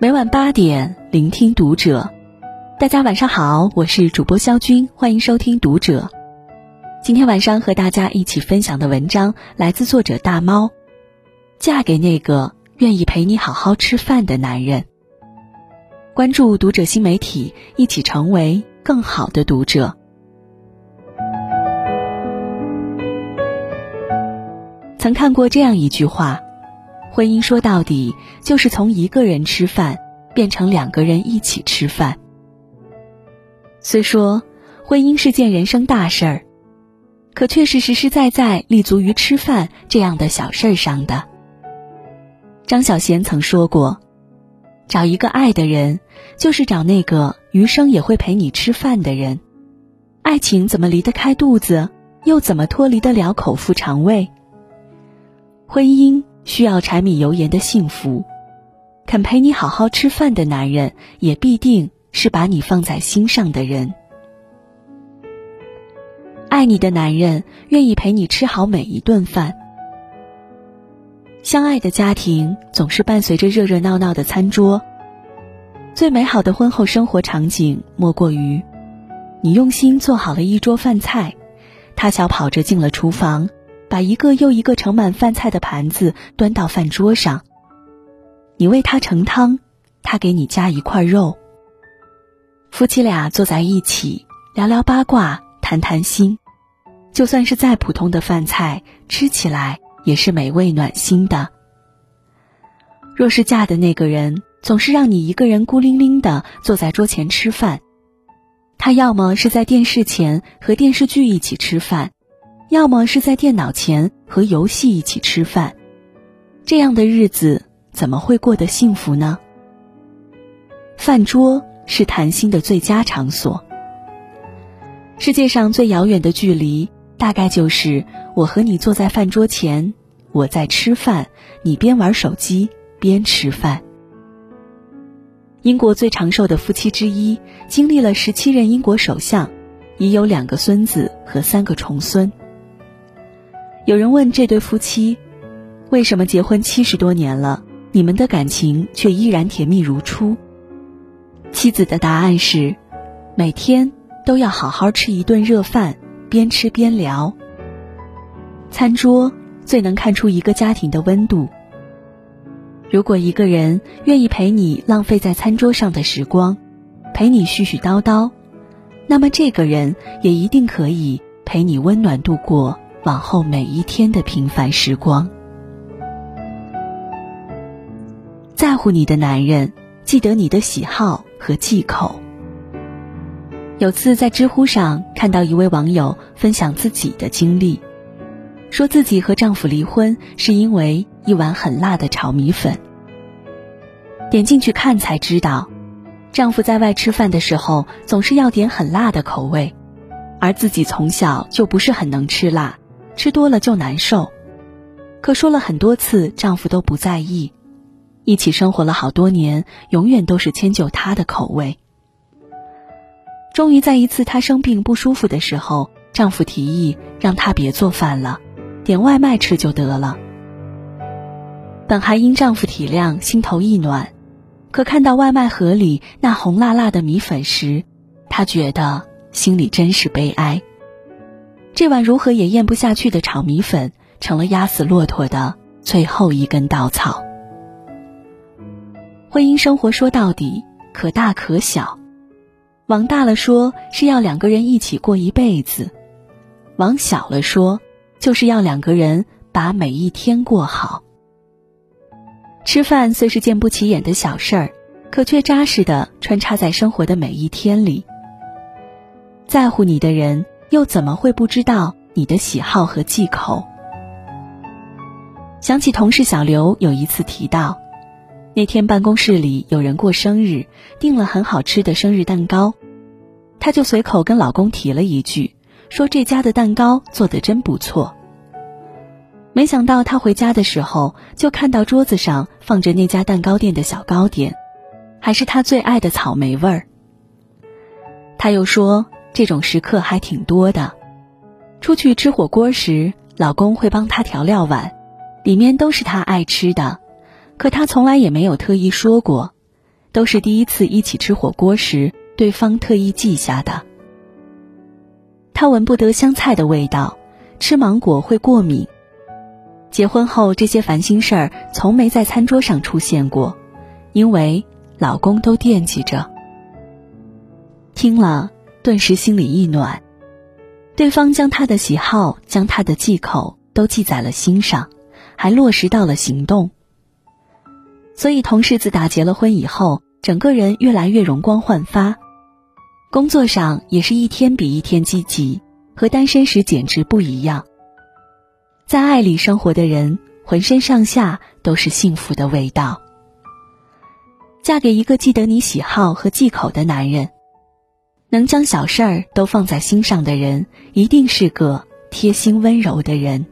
每晚八点，聆听读者。大家晚上好，我是主播肖军，欢迎收听读者。今天晚上和大家一起分享的文章来自作者大猫。嫁给那个愿意陪你好好吃饭的男人。关注读者新媒体，一起成为更好的读者。曾看过这样一句话。婚姻说到底就是从一个人吃饭变成两个人一起吃饭。虽说婚姻是件人生大事儿，可却是实实在在立足于吃饭这样的小事儿上的。张小娴曾说过：“找一个爱的人，就是找那个余生也会陪你吃饭的人。爱情怎么离得开肚子，又怎么脱离得了口腹肠胃？婚姻。”需要柴米油盐的幸福，肯陪你好好吃饭的男人，也必定是把你放在心上的人。爱你的男人愿意陪你吃好每一顿饭。相爱的家庭总是伴随着热热闹闹的餐桌。最美好的婚后生活场景，莫过于你用心做好了一桌饭菜，他小跑着进了厨房。把一个又一个盛满饭菜的盘子端到饭桌上。你为他盛汤，他给你加一块肉。夫妻俩坐在一起聊聊八卦，谈谈心。就算是再普通的饭菜，吃起来也是美味暖心的。若是嫁的那个人总是让你一个人孤零零的坐在桌前吃饭，他要么是在电视前和电视剧一起吃饭。要么是在电脑前和游戏一起吃饭，这样的日子怎么会过得幸福呢？饭桌是谈心的最佳场所。世界上最遥远的距离，大概就是我和你坐在饭桌前，我在吃饭，你边玩手机边吃饭。英国最长寿的夫妻之一，经历了十七任英国首相，已有两个孙子和三个重孙。有人问这对夫妻，为什么结婚七十多年了，你们的感情却依然甜蜜如初？妻子的答案是，每天都要好好吃一顿热饭，边吃边聊。餐桌最能看出一个家庭的温度。如果一个人愿意陪你浪费在餐桌上的时光，陪你絮絮叨叨，那么这个人也一定可以陪你温暖度过。往后每一天的平凡时光，在乎你的男人记得你的喜好和忌口。有次在知乎上看到一位网友分享自己的经历，说自己和丈夫离婚是因为一碗很辣的炒米粉。点进去看才知道，丈夫在外吃饭的时候总是要点很辣的口味，而自己从小就不是很能吃辣。吃多了就难受，可说了很多次，丈夫都不在意。一起生活了好多年，永远都是迁就他的口味。终于在一次她生病不舒服的时候，丈夫提议让她别做饭了，点外卖吃就得了。本还因丈夫体谅，心头一暖，可看到外卖盒里那红辣辣的米粉时，她觉得心里真是悲哀。这碗如何也咽不下去的炒米粉，成了压死骆驼的最后一根稻草。婚姻生活说到底可大可小，往大了说是要两个人一起过一辈子，往小了说就是要两个人把每一天过好。吃饭虽是件不起眼的小事儿，可却扎实的穿插在生活的每一天里。在乎你的人。又怎么会不知道你的喜好和忌口？想起同事小刘有一次提到，那天办公室里有人过生日，订了很好吃的生日蛋糕，她就随口跟老公提了一句，说这家的蛋糕做的真不错。没想到她回家的时候，就看到桌子上放着那家蛋糕店的小糕点，还是她最爱的草莓味儿。她又说。这种时刻还挺多的，出去吃火锅时，老公会帮她调料碗，里面都是她爱吃的，可她从来也没有特意说过，都是第一次一起吃火锅时，对方特意记下的。她闻不得香菜的味道，吃芒果会过敏。结婚后，这些烦心事儿从没在餐桌上出现过，因为老公都惦记着。听了，顿时心里一暖。对方将他的喜好、将他的忌口都记在了心上，还落实到了行动。所以，同事自打结了婚以后，整个人越来越容光焕发，工作上也是一天比一天积极，和单身时简直不一样。在爱里生活的人，浑身上下都是幸福的味道。嫁给一个记得你喜好和忌口的男人。能将小事儿都放在心上的人，一定是个贴心温柔的人。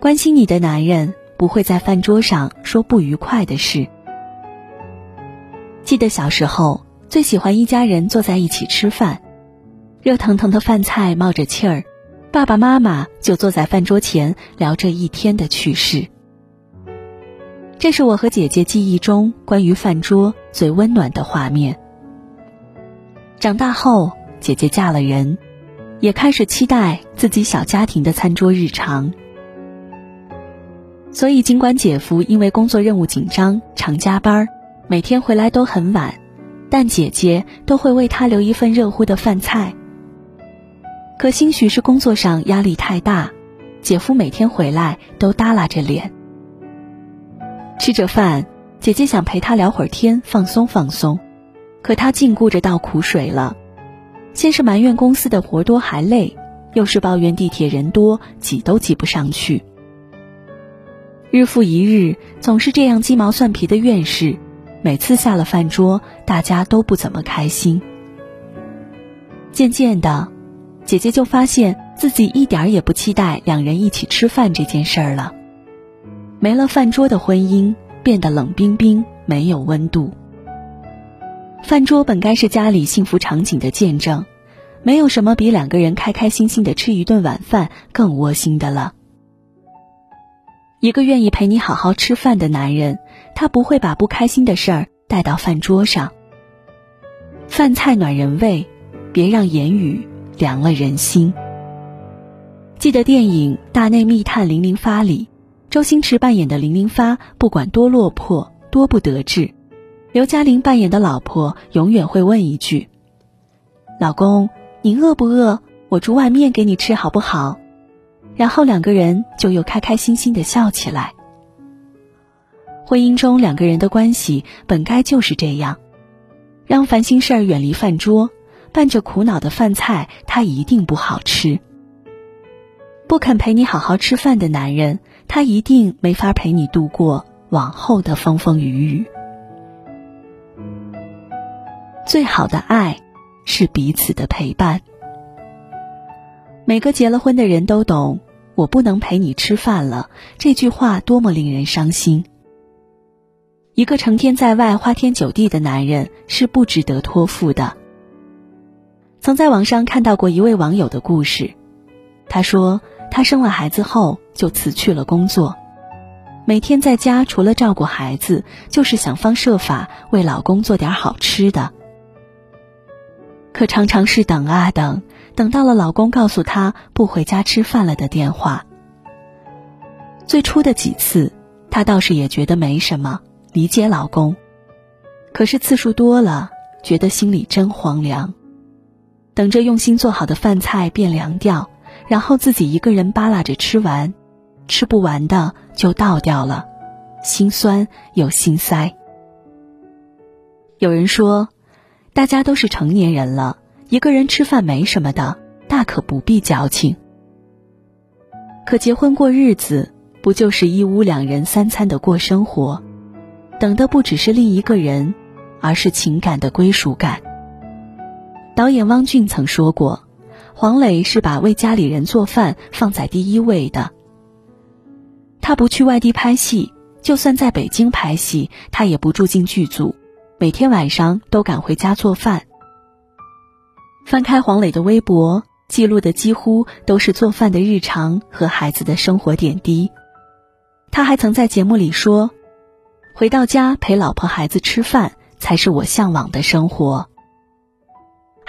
关心你的男人不会在饭桌上说不愉快的事。记得小时候最喜欢一家人坐在一起吃饭，热腾腾的饭菜冒着气儿，爸爸妈妈就坐在饭桌前聊着一天的趣事。这是我和姐姐记忆中关于饭桌最温暖的画面。长大后，姐姐嫁了人，也开始期待自己小家庭的餐桌日常。所以，尽管姐夫因为工作任务紧张常加班，每天回来都很晚，但姐姐都会为他留一份热乎的饭菜。可兴许是工作上压力太大，姐夫每天回来都耷拉着脸。吃着饭，姐姐想陪他聊会儿天，放松放松，可他尽顾着倒苦水了。先是埋怨公司的活多还累，又是抱怨地铁人多挤都挤不上去。日复一日，总是这样鸡毛蒜皮的怨事，每次下了饭桌，大家都不怎么开心。渐渐的，姐姐就发现自己一点儿也不期待两人一起吃饭这件事儿了。没了饭桌的婚姻变得冷冰冰，没有温度。饭桌本该是家里幸福场景的见证，没有什么比两个人开开心心的吃一顿晚饭更窝心的了。一个愿意陪你好好吃饭的男人，他不会把不开心的事儿带到饭桌上。饭菜暖人胃，别让言语凉了人心。记得电影《大内密探零零发》里。周星驰扮演的零零发，不管多落魄、多不得志，刘嘉玲扮演的老婆永远会问一句：“老公，你饿不饿？我煮碗面给你吃好不好？”然后两个人就又开开心心的笑起来。婚姻中两个人的关系本该就是这样，让烦心事儿远离饭桌，伴着苦恼的饭菜，它一定不好吃。不肯陪你好好吃饭的男人。他一定没法陪你度过往后的风风雨雨。最好的爱是彼此的陪伴。每个结了婚的人都懂，我不能陪你吃饭了这句话多么令人伤心。一个成天在外花天酒地的男人是不值得托付的。曾在网上看到过一位网友的故事，他说。她生了孩子后就辞去了工作，每天在家除了照顾孩子，就是想方设法为老公做点好吃的。可常常是等啊等，等到了老公告诉她不回家吃饭了的电话。最初的几次，她倒是也觉得没什么，理解老公。可是次数多了，觉得心里真荒凉，等着用心做好的饭菜变凉掉。然后自己一个人扒拉着吃完，吃不完的就倒掉了，心酸又心塞。有人说，大家都是成年人了，一个人吃饭没什么的，大可不必矫情。可结婚过日子，不就是一屋两人三餐的过生活？等的不只是另一个人，而是情感的归属感。导演汪俊曾说过。黄磊是把为家里人做饭放在第一位的。他不去外地拍戏，就算在北京拍戏，他也不住进剧组，每天晚上都赶回家做饭。翻开黄磊的微博，记录的几乎都是做饭的日常和孩子的生活点滴。他还曾在节目里说：“回到家陪老婆孩子吃饭，才是我向往的生活。”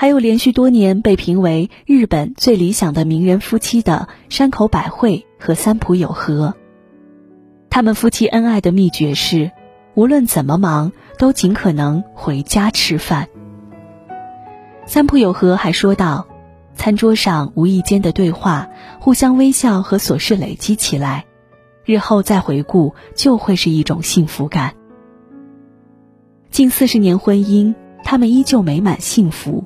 还有连续多年被评为日本最理想的名人夫妻的山口百惠和三浦友和。他们夫妻恩爱的秘诀是，无论怎么忙，都尽可能回家吃饭。三浦友和还说道：“餐桌上无意间的对话，互相微笑和琐事累积起来，日后再回顾，就会是一种幸福感。近四十年婚姻，他们依旧美满幸福。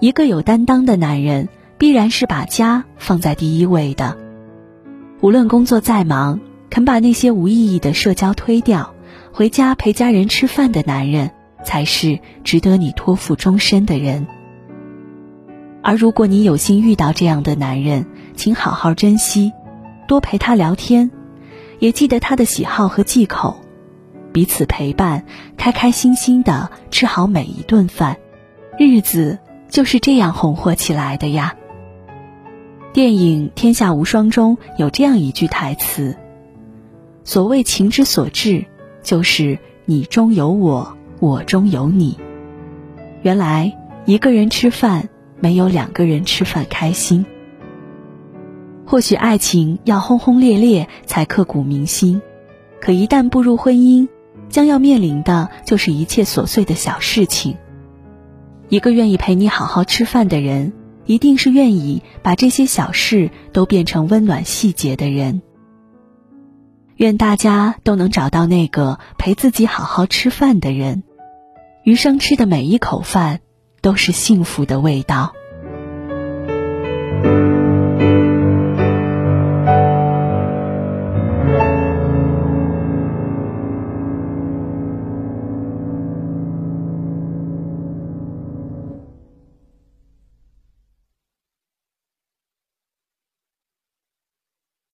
一个有担当的男人，必然是把家放在第一位的。无论工作再忙，肯把那些无意义的社交推掉，回家陪家人吃饭的男人。”才是值得你托付终身的人。而如果你有幸遇到这样的男人，请好好珍惜，多陪他聊天，也记得他的喜好和忌口，彼此陪伴，开开心心的吃好每一顿饭，日子就是这样红火起来的呀。电影《天下无双》中有这样一句台词：“所谓情之所至，就是你中有我。”我中有你。原来一个人吃饭没有两个人吃饭开心。或许爱情要轰轰烈烈才刻骨铭心，可一旦步入婚姻，将要面临的就是一切琐碎的小事情。一个愿意陪你好好吃饭的人，一定是愿意把这些小事都变成温暖细节的人。愿大家都能找到那个陪自己好好吃饭的人，余生吃的每一口饭都是幸福的味道。